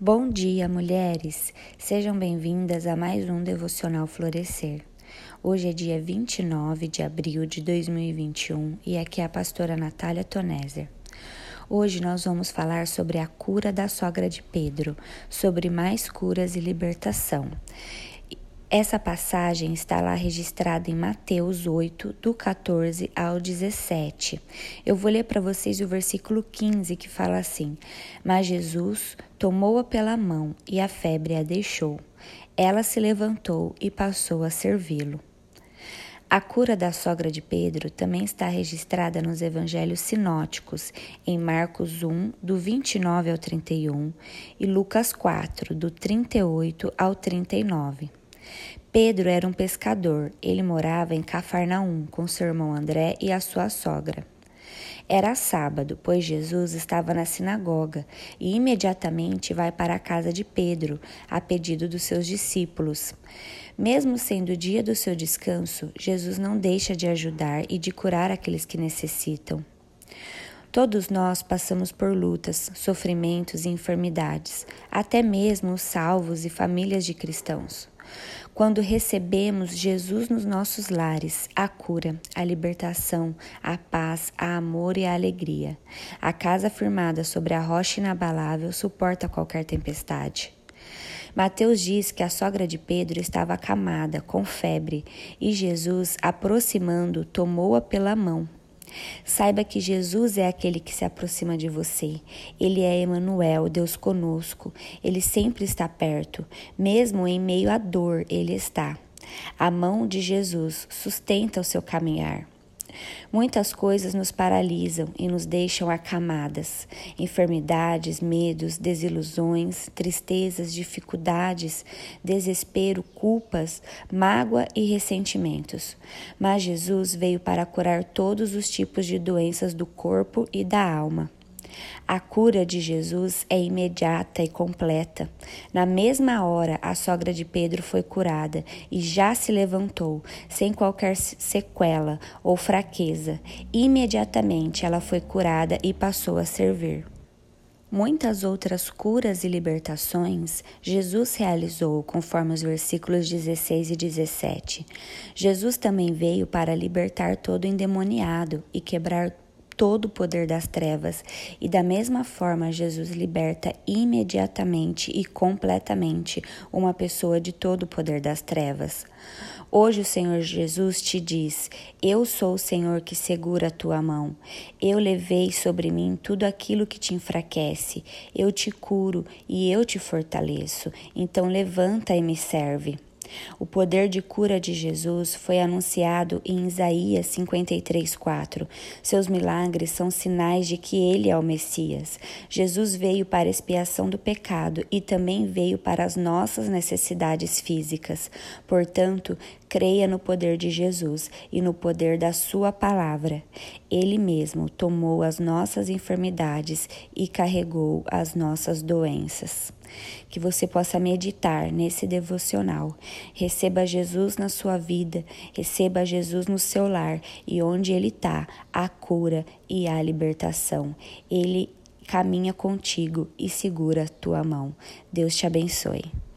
Bom dia, mulheres! Sejam bem-vindas a mais um Devocional Florescer. Hoje é dia 29 de abril de 2021 e aqui é a pastora Natália Toneser. Hoje nós vamos falar sobre a cura da sogra de Pedro, sobre mais curas e libertação. Essa passagem está lá registrada em Mateus 8, do 14 ao 17. Eu vou ler para vocês o versículo 15 que fala assim: Mas Jesus tomou-a pela mão e a febre a deixou. Ela se levantou e passou a servi-lo. A cura da sogra de Pedro também está registrada nos evangelhos sinóticos, em Marcos 1, do 29 ao 31, e Lucas 4, do 38 ao 39. Pedro era um pescador. Ele morava em Cafarnaum com seu irmão André e a sua sogra. Era sábado, pois Jesus estava na sinagoga e imediatamente vai para a casa de Pedro, a pedido dos seus discípulos. Mesmo sendo o dia do seu descanso, Jesus não deixa de ajudar e de curar aqueles que necessitam. Todos nós passamos por lutas, sofrimentos e enfermidades, até mesmo os salvos e famílias de cristãos. Quando recebemos Jesus nos nossos lares, a cura, a libertação, a paz, a amor e a alegria. A casa firmada sobre a rocha inabalável suporta qualquer tempestade. Mateus diz que a sogra de Pedro estava acamada, com febre, e Jesus, aproximando, tomou-a pela mão Saiba que Jesus é aquele que se aproxima de você. Ele é Emanuel, Deus conosco. Ele sempre está perto, mesmo em meio à dor, ele está. A mão de Jesus sustenta o seu caminhar. Muitas coisas nos paralisam e nos deixam acamadas: enfermidades, medos, desilusões, tristezas, dificuldades, desespero, culpas, mágoa e ressentimentos. Mas Jesus veio para curar todos os tipos de doenças do corpo e da alma. A cura de Jesus é imediata e completa. Na mesma hora, a sogra de Pedro foi curada e já se levantou, sem qualquer sequela ou fraqueza. Imediatamente ela foi curada e passou a servir. Muitas outras curas e libertações Jesus realizou, conforme os versículos 16 e 17. Jesus também veio para libertar todo endemoniado e quebrar todo o poder das trevas, e da mesma forma Jesus liberta imediatamente e completamente uma pessoa de todo o poder das trevas. Hoje o Senhor Jesus te diz: Eu sou o Senhor que segura a tua mão. Eu levei sobre mim tudo aquilo que te enfraquece. Eu te curo e eu te fortaleço. Então levanta e me serve. O poder de cura de Jesus foi anunciado em Isaías 53:4. Seus milagres são sinais de que ele é o Messias. Jesus veio para expiação do pecado e também veio para as nossas necessidades físicas. Portanto, creia no poder de Jesus e no poder da sua palavra. Ele mesmo tomou as nossas enfermidades e carregou as nossas doenças que você possa meditar nesse devocional. Receba Jesus na sua vida, receba Jesus no seu lar e onde ele está, a cura e a libertação. Ele caminha contigo e segura tua mão. Deus te abençoe.